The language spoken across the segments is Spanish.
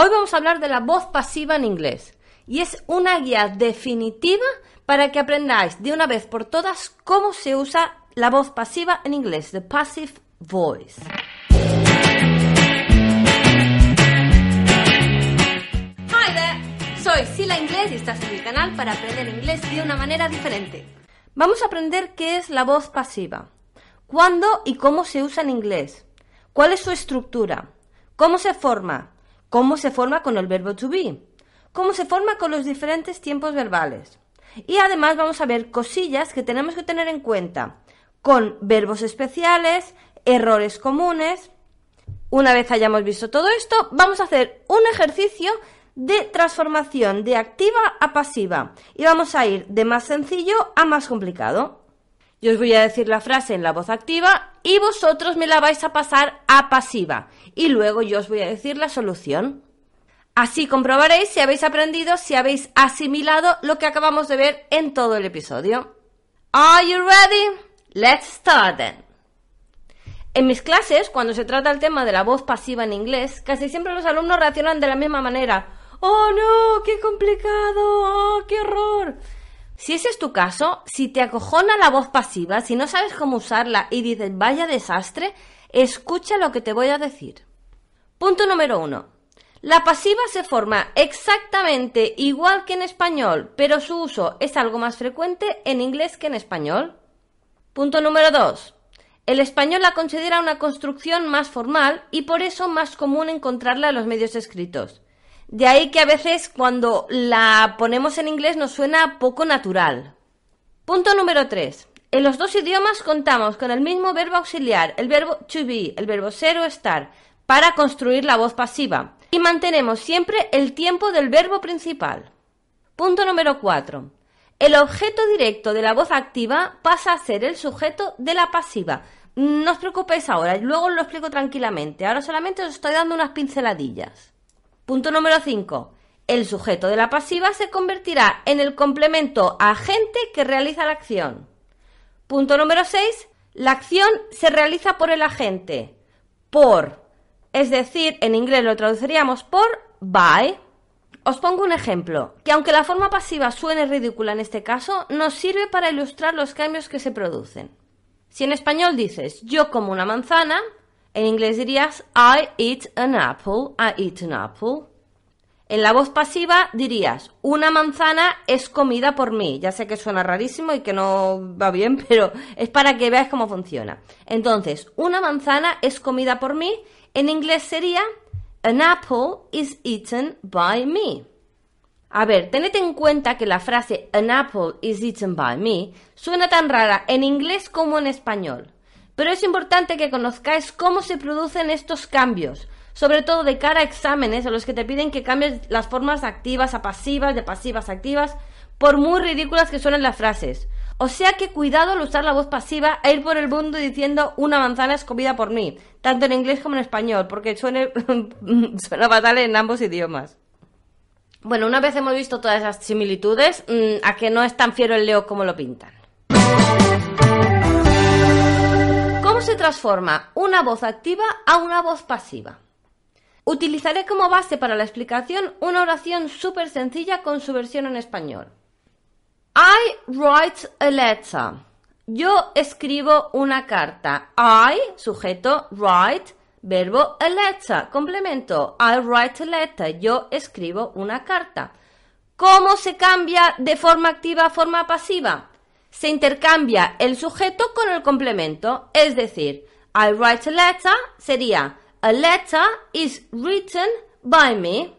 Hoy vamos a hablar de la voz pasiva en inglés. Y es una guía definitiva para que aprendáis de una vez por todas cómo se usa la voz pasiva en inglés, the passive voice. Hi there, soy Sila Inglés y estás en mi canal para aprender inglés de una manera diferente. Vamos a aprender qué es la voz pasiva, cuándo y cómo se usa en inglés, cuál es su estructura, cómo se forma, cómo se forma con el verbo to be, cómo se forma con los diferentes tiempos verbales. Y además vamos a ver cosillas que tenemos que tener en cuenta con verbos especiales, errores comunes. Una vez hayamos visto todo esto, vamos a hacer un ejercicio de transformación de activa a pasiva y vamos a ir de más sencillo a más complicado. Yo os voy a decir la frase en la voz activa y vosotros me la vais a pasar a pasiva y luego yo os voy a decir la solución. Así comprobaréis si habéis aprendido, si habéis asimilado lo que acabamos de ver en todo el episodio. Are you ready? Let's start then. En mis clases, cuando se trata el tema de la voz pasiva en inglés, casi siempre los alumnos reaccionan de la misma manera. ¡Oh no! ¡Qué complicado! ¡Oh, qué horror! Si ese es tu caso, si te acojona la voz pasiva, si no sabes cómo usarla y dices vaya desastre, escucha lo que te voy a decir. Punto número uno. La pasiva se forma exactamente igual que en español, pero su uso es algo más frecuente en inglés que en español. Punto número dos. El español la considera una construcción más formal y por eso más común encontrarla en los medios escritos. De ahí que a veces cuando la ponemos en inglés nos suena poco natural. Punto número 3. En los dos idiomas contamos con el mismo verbo auxiliar, el verbo to be, el verbo ser o estar, para construir la voz pasiva. Y mantenemos siempre el tiempo del verbo principal. Punto número 4. El objeto directo de la voz activa pasa a ser el sujeto de la pasiva. No os preocupéis ahora, luego os lo explico tranquilamente. Ahora solamente os estoy dando unas pinceladillas. Punto número 5. El sujeto de la pasiva se convertirá en el complemento agente que realiza la acción. Punto número 6. La acción se realiza por el agente. Por es decir, en inglés lo traduciríamos por by. Os pongo un ejemplo, que aunque la forma pasiva suene ridícula en este caso, nos sirve para ilustrar los cambios que se producen. Si en español dices yo como una manzana, en inglés dirías I eat an apple, I eat an apple. En la voz pasiva dirías una manzana es comida por mí. Ya sé que suena rarísimo y que no va bien, pero es para que veas cómo funciona. Entonces, una manzana es comida por mí en inglés sería An apple is eaten by me. A ver, tened en cuenta que la frase An apple is eaten by me suena tan rara en inglés como en español. Pero es importante que conozcáis cómo se producen estos cambios, sobre todo de cara a exámenes a los que te piden que cambies las formas activas a pasivas, de pasivas a activas, por muy ridículas que suenen las frases. O sea que cuidado al usar la voz pasiva e ir por el mundo diciendo una manzana es comida por mí, tanto en inglés como en español, porque suena fatal en ambos idiomas. Bueno, una vez hemos visto todas esas similitudes, mm, a que no es tan fiero el leo como lo pintan. ¿Cómo se transforma una voz activa a una voz pasiva? Utilizaré como base para la explicación una oración súper sencilla con su versión en español. I write a letter. Yo escribo una carta. I, sujeto, write, verbo a letter, complemento. I write a letter. Yo escribo una carta. ¿Cómo se cambia de forma activa a forma pasiva? Se intercambia el sujeto con el complemento. Es decir, I write a letter sería A letter is written by me.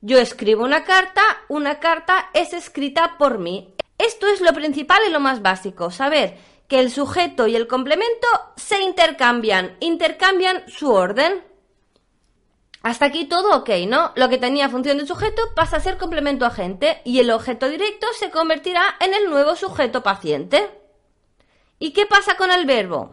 Yo escribo una carta, una carta es escrita por mí. Esto es lo principal y lo más básico, saber que el sujeto y el complemento se intercambian, intercambian su orden. Hasta aquí todo ok, ¿no? Lo que tenía función de sujeto pasa a ser complemento agente y el objeto directo se convertirá en el nuevo sujeto paciente. ¿Y qué pasa con el verbo?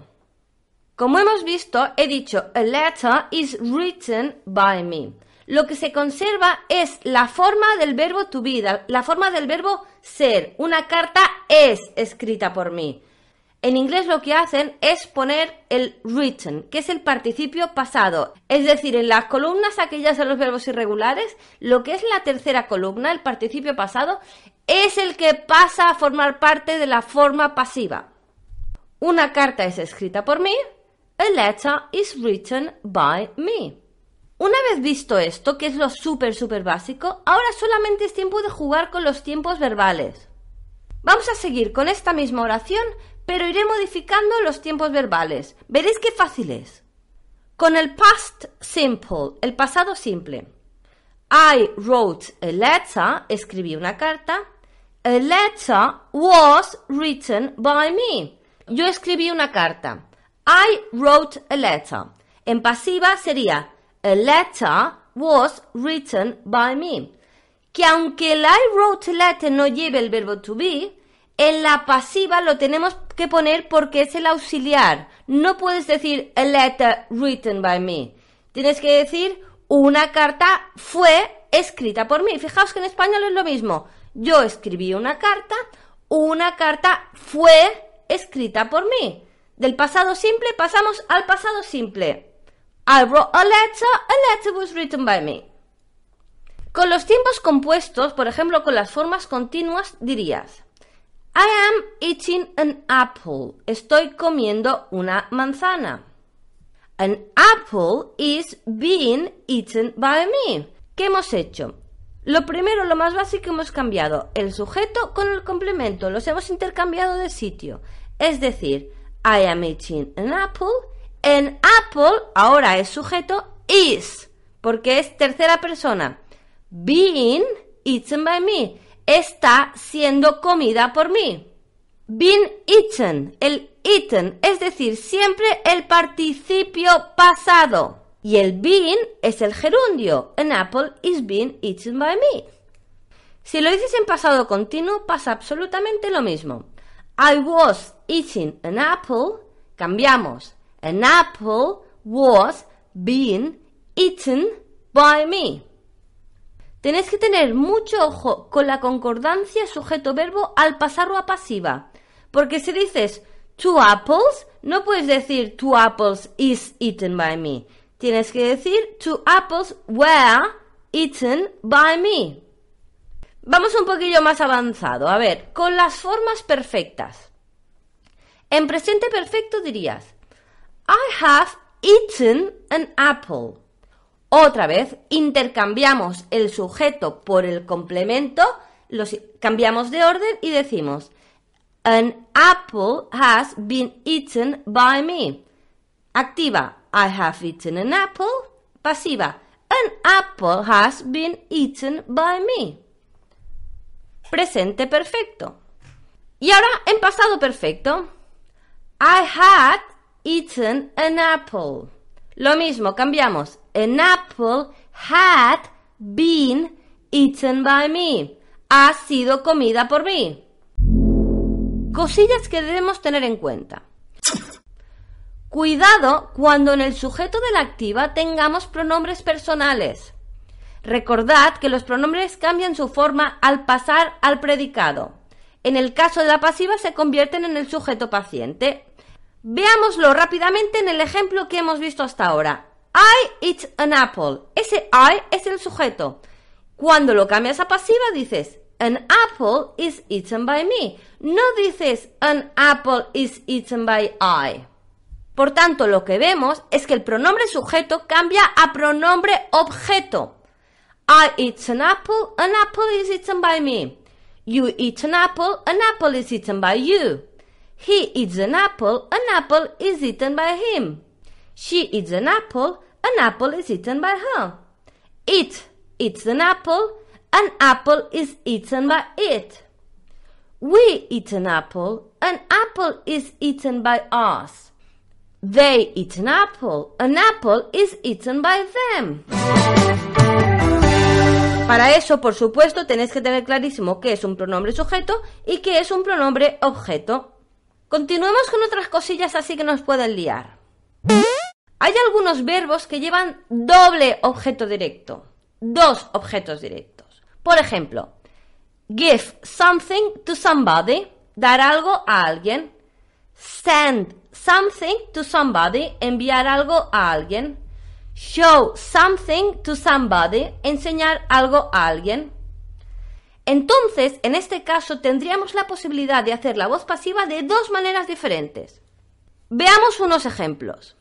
Como hemos visto, he dicho, a letter is written by me lo que se conserva es la forma del verbo to be, la forma del verbo ser. Una carta es escrita por mí. En inglés lo que hacen es poner el written, que es el participio pasado. Es decir, en las columnas aquellas de los verbos irregulares, lo que es la tercera columna, el participio pasado, es el que pasa a formar parte de la forma pasiva. Una carta es escrita por mí. A letter is written by me. Una vez visto esto, que es lo súper, súper básico, ahora solamente es tiempo de jugar con los tiempos verbales. Vamos a seguir con esta misma oración, pero iré modificando los tiempos verbales. Veréis qué fácil es. Con el past simple, el pasado simple. I wrote a letter, escribí una carta. A letter was written by me. Yo escribí una carta. I wrote a letter. En pasiva sería a letter was written by me. Que aunque el I wrote a letter no lleve el verbo to be, en la pasiva lo tenemos que poner porque es el auxiliar. No puedes decir a letter written by me. Tienes que decir una carta fue escrita por mí. Fijaos que en español es lo mismo. Yo escribí una carta, una carta fue escrita por mí. Del pasado simple pasamos al pasado simple. I wrote a letter, a letter was written by me. Con los tiempos compuestos, por ejemplo con las formas continuas, dirías I am eating an apple. Estoy comiendo una manzana. An apple is being eaten by me. ¿Qué hemos hecho? Lo primero, lo más básico, hemos cambiado el sujeto con el complemento. Los hemos intercambiado de sitio. Es decir, I am eating an apple. An apple ahora es sujeto is, porque es tercera persona. Being eaten by me está siendo comida por mí. Been eaten, el eaten, es decir, siempre el participio pasado. Y el been es el gerundio. An apple is being eaten by me. Si lo dices en pasado continuo, pasa absolutamente lo mismo. I was eating an apple. Cambiamos. An apple was being eaten by me. Tenéis que tener mucho ojo con la concordancia sujeto-verbo al pasarlo a pasiva. Porque si dices two apples, no puedes decir two apples is eaten by me. Tienes que decir two apples were eaten by me. Vamos un poquillo más avanzado. A ver, con las formas perfectas. En presente perfecto dirías I have eaten an apple. Otra vez, intercambiamos el sujeto por el complemento, los cambiamos de orden y decimos An apple has been eaten by me. Activa I have eaten an apple. Pasiva An apple has been eaten by me. Presente perfecto. Y ahora en pasado perfecto. I had eaten an apple. Lo mismo, cambiamos. An apple had been eaten by me. Ha sido comida por mí. Cosillas que debemos tener en cuenta. Cuidado cuando en el sujeto de la activa tengamos pronombres personales. Recordad que los pronombres cambian su forma al pasar al predicado. En el caso de la pasiva se convierten en el sujeto paciente. Veámoslo rápidamente en el ejemplo que hemos visto hasta ahora. I eat an apple. Ese I es el sujeto. Cuando lo cambias a pasiva dices An apple is eaten by me. No dices An apple is eaten by I. Por tanto, lo que vemos es que el pronombre sujeto cambia a pronombre objeto. I eat an apple, an apple is eaten by me. You eat an apple, an apple is eaten by you. He eats an apple, an apple is eaten by him. She eats an apple, an apple is eaten by her. It eats an apple, an apple is eaten by it. We eat an apple, an apple is eaten by us. They eat an apple, an apple is eaten by them. Para eso, por supuesto, tenéis que tener clarísimo qué es un pronombre sujeto y qué es un pronombre objeto. Continuemos con otras cosillas así que nos pueden liar. Hay algunos verbos que llevan doble objeto directo, dos objetos directos. Por ejemplo, give something to somebody, dar algo a alguien. Send something to somebody, enviar algo a alguien. Show something to somebody, enseñar algo a alguien. Entonces, en este caso, tendríamos la posibilidad de hacer la voz pasiva de dos maneras diferentes. Veamos unos ejemplos.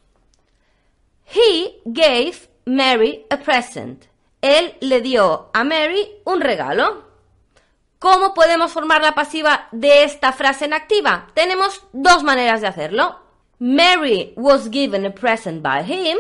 He gave Mary a present. Él le dio a Mary un regalo. ¿Cómo podemos formar la pasiva de esta frase en activa? Tenemos dos maneras de hacerlo. Mary was given a present by him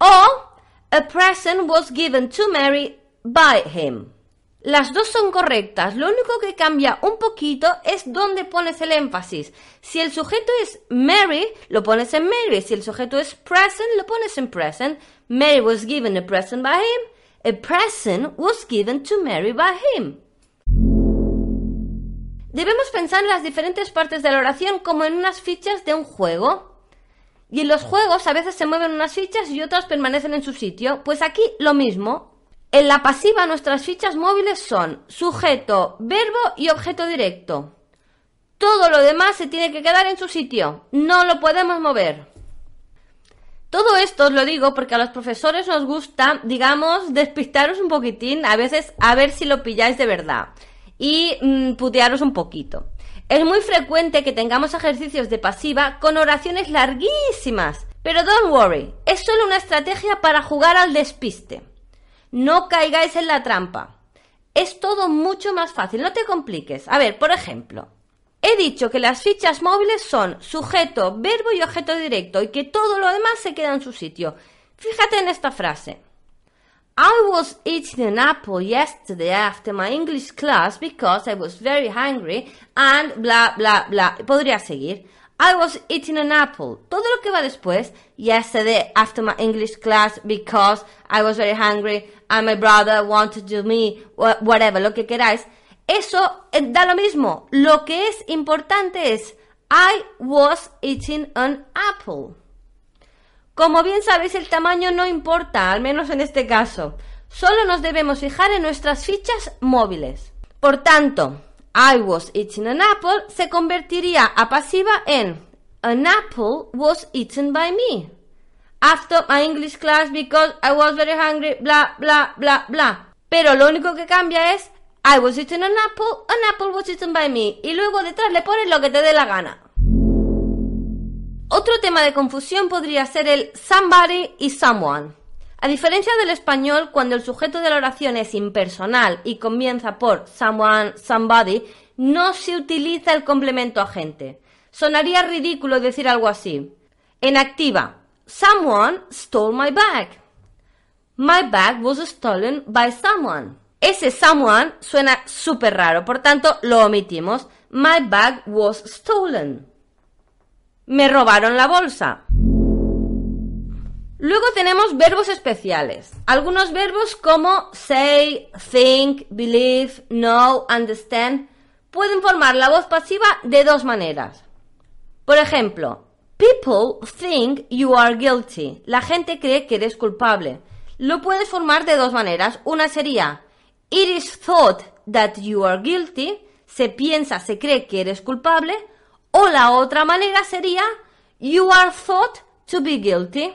o a present was given to Mary by him. Las dos son correctas, lo único que cambia un poquito es dónde pones el énfasis. Si el sujeto es Mary, lo pones en Mary. Si el sujeto es present, lo pones en present. Mary was given a present by him. A present was given to Mary by him. Debemos pensar en las diferentes partes de la oración como en unas fichas de un juego. Y en los juegos a veces se mueven unas fichas y otras permanecen en su sitio. Pues aquí lo mismo. En la pasiva nuestras fichas móviles son sujeto, verbo y objeto directo. Todo lo demás se tiene que quedar en su sitio, no lo podemos mover. Todo esto os lo digo porque a los profesores nos gusta, digamos, despistaros un poquitín, a veces a ver si lo pilláis de verdad y mm, putearos un poquito. Es muy frecuente que tengamos ejercicios de pasiva con oraciones larguísimas, pero don't worry, es solo una estrategia para jugar al despiste. No caigáis en la trampa. Es todo mucho más fácil, no te compliques. A ver, por ejemplo, he dicho que las fichas móviles son sujeto, verbo y objeto directo y que todo lo demás se queda en su sitio. Fíjate en esta frase. I was eating an apple yesterday after my English class because I was very hungry and bla bla bla. Podría seguir. I was eating an apple. Todo lo que va después, yesterday after my English class because I was very hungry and my brother wanted to me, whatever, lo que queráis. Eso eh, da lo mismo. Lo que es importante es I was eating an apple. Como bien sabéis, el tamaño no importa, al menos en este caso. Solo nos debemos fijar en nuestras fichas móviles. Por tanto, I was eating an apple se convertiría a pasiva en An apple was eaten by me. After my English class because I was very hungry, bla, bla, bla, bla. Pero lo único que cambia es I was eating an apple, an apple was eaten by me. Y luego detrás le pones lo que te dé la gana. Otro tema de confusión podría ser el somebody y someone. A diferencia del español, cuando el sujeto de la oración es impersonal y comienza por someone, somebody, no se utiliza el complemento agente. Sonaría ridículo decir algo así. En activa, someone stole my bag. My bag was stolen by someone. Ese someone suena súper raro, por tanto lo omitimos. My bag was stolen. Me robaron la bolsa. Luego tenemos verbos especiales. Algunos verbos como say, think, believe, know, understand pueden formar la voz pasiva de dos maneras. Por ejemplo, people think you are guilty. La gente cree que eres culpable. Lo puedes formar de dos maneras. Una sería it is thought that you are guilty. Se piensa, se cree que eres culpable. O la otra manera sería you are thought to be guilty.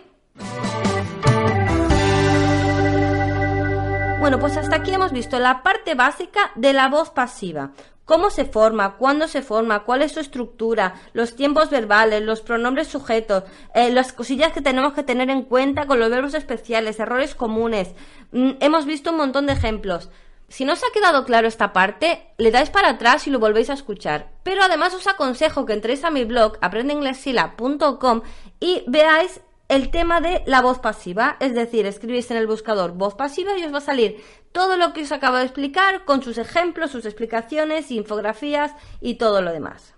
Bueno, pues hasta aquí hemos visto la parte básica de la voz pasiva. Cómo se forma, cuándo se forma, cuál es su estructura, los tiempos verbales, los pronombres sujetos, eh, las cosillas que tenemos que tener en cuenta con los verbos especiales, errores comunes. Mm, hemos visto un montón de ejemplos. Si no os ha quedado claro esta parte, le dais para atrás y lo volvéis a escuchar. Pero además os aconsejo que entréis a mi blog aprendeinglesila.com y veáis el tema de la voz pasiva, es decir, escribís en el buscador voz pasiva y os va a salir todo lo que os acabo de explicar con sus ejemplos, sus explicaciones, infografías y todo lo demás.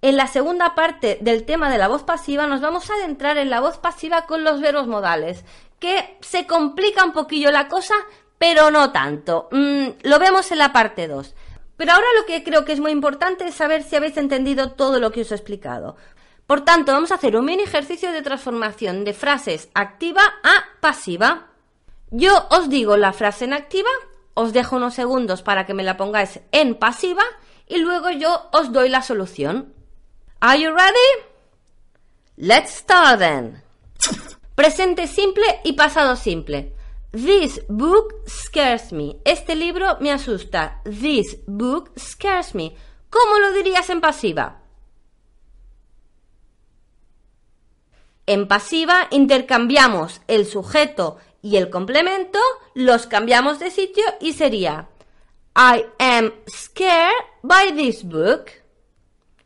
En la segunda parte del tema de la voz pasiva nos vamos a adentrar en la voz pasiva con los verbos modales, que se complica un poquillo la cosa, pero no tanto. Mm, lo vemos en la parte 2. Pero ahora lo que creo que es muy importante es saber si habéis entendido todo lo que os he explicado. Por tanto, vamos a hacer un mini ejercicio de transformación de frases activa a pasiva. Yo os digo la frase en activa, os dejo unos segundos para que me la pongáis en pasiva y luego yo os doy la solución. Are you ready? Let's start then. Presente simple y pasado simple. This book scares me. Este libro me asusta. This book scares me. ¿Cómo lo dirías en pasiva? En pasiva intercambiamos el sujeto y el complemento, los cambiamos de sitio y sería I am scared by this book.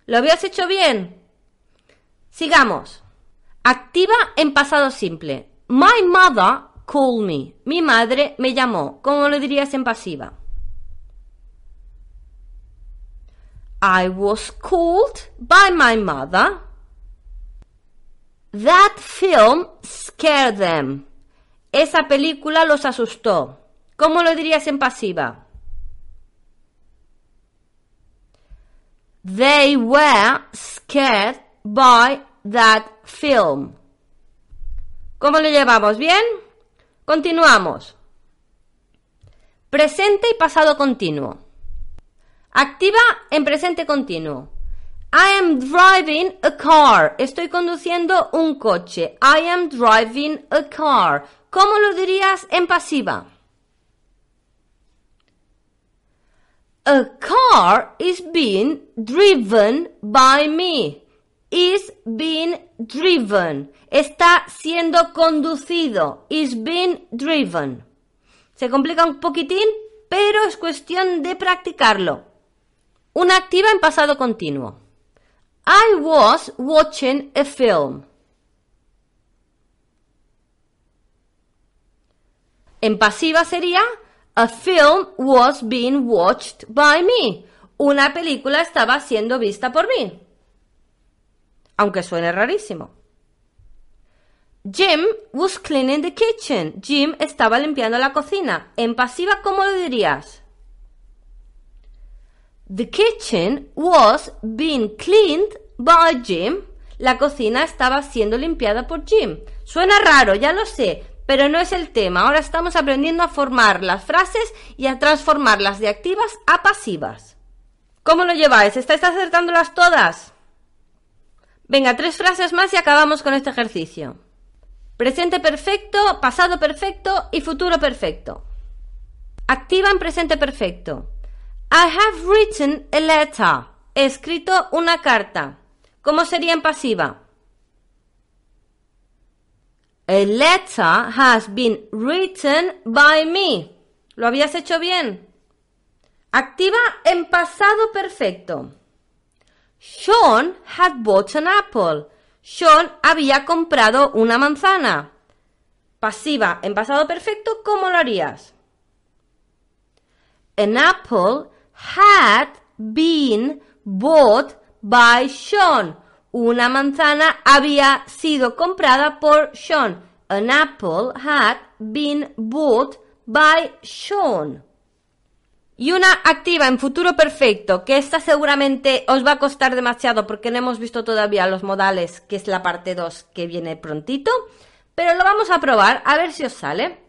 ¿Lo habías hecho bien? Sigamos. Activa en pasado simple. My mother called me. Mi madre me llamó. ¿Cómo lo dirías en pasiva? I was called by my mother. That film scared them. Esa película los asustó. ¿Cómo lo dirías en pasiva? They were scared by that film. ¿Cómo lo llevamos? ¿Bien? Continuamos. Presente y pasado continuo. Activa en presente continuo. I am driving a car. Estoy conduciendo un coche. I am driving a car. ¿Cómo lo dirías en pasiva? A car is being driven by me. Is being driven. Está siendo conducido. Is being driven. Se complica un poquitín, pero es cuestión de practicarlo. Una activa en pasado continuo. I was watching a film. En pasiva sería A film was being watched by me. Una película estaba siendo vista por mí. Aunque suene rarísimo. Jim was cleaning the kitchen. Jim estaba limpiando la cocina. En pasiva, ¿cómo lo dirías? The kitchen was being cleaned by Jim. La cocina estaba siendo limpiada por Jim. Suena raro, ya lo sé, pero no es el tema. Ahora estamos aprendiendo a formar las frases y a transformarlas de activas a pasivas. ¿Cómo lo lleváis? ¿Estáis acertándolas todas? Venga, tres frases más y acabamos con este ejercicio. Presente perfecto, pasado perfecto y futuro perfecto. Activa en presente perfecto. I have written a letter. He escrito una carta. ¿Cómo sería en pasiva? A letter has been written by me. ¿Lo habías hecho bien? Activa en pasado perfecto. Sean had bought an apple. Sean había comprado una manzana. Pasiva en pasado perfecto, ¿cómo lo harías? An apple had been bought by Sean. Una manzana había sido comprada por Sean. An apple had been bought by Sean. Y una activa en futuro perfecto, que esta seguramente os va a costar demasiado porque no hemos visto todavía los modales, que es la parte 2 que viene prontito, pero lo vamos a probar a ver si os sale.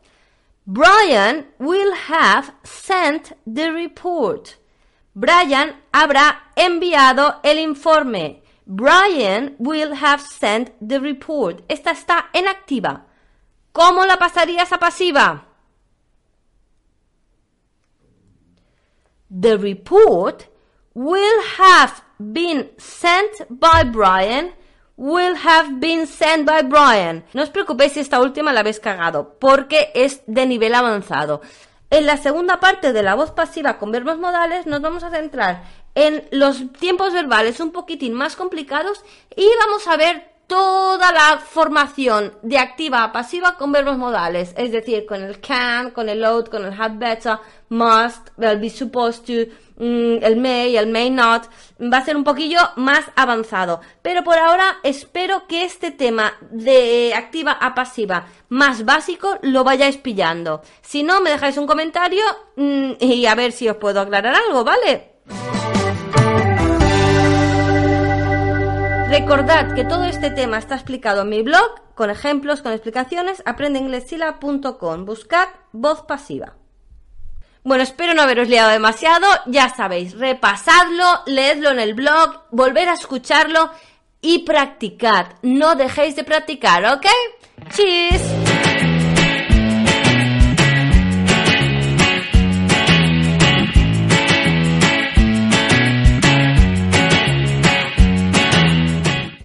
Brian will have sent the report. Brian habrá enviado el informe. Brian will have sent the report. Esta está en activa. ¿Cómo la pasarías a pasiva? The report will have been sent by Brian. Will have been sent by Brian. No os preocupéis si esta última la habéis cagado, porque es de nivel avanzado. En la segunda parte de la voz pasiva con verbos modales nos vamos a centrar en los tiempos verbales un poquitín más complicados y vamos a ver toda la formación de activa a pasiva con verbos modales, es decir, con el can, con el ought, con el had better, must, el be supposed to, mm, el may, el may not, va a ser un poquillo más avanzado. Pero por ahora espero que este tema de activa a pasiva más básico lo vayáis pillando. Si no, me dejáis un comentario mm, y a ver si os puedo aclarar algo, ¿vale? Recordad que todo este tema está explicado en mi blog, con ejemplos, con explicaciones, aprendeinglesila.com. Buscad voz pasiva. Bueno, espero no haberos liado demasiado. Ya sabéis, repasadlo, leedlo en el blog, volver a escucharlo y practicad. No dejéis de practicar, ¿ok? Cheers.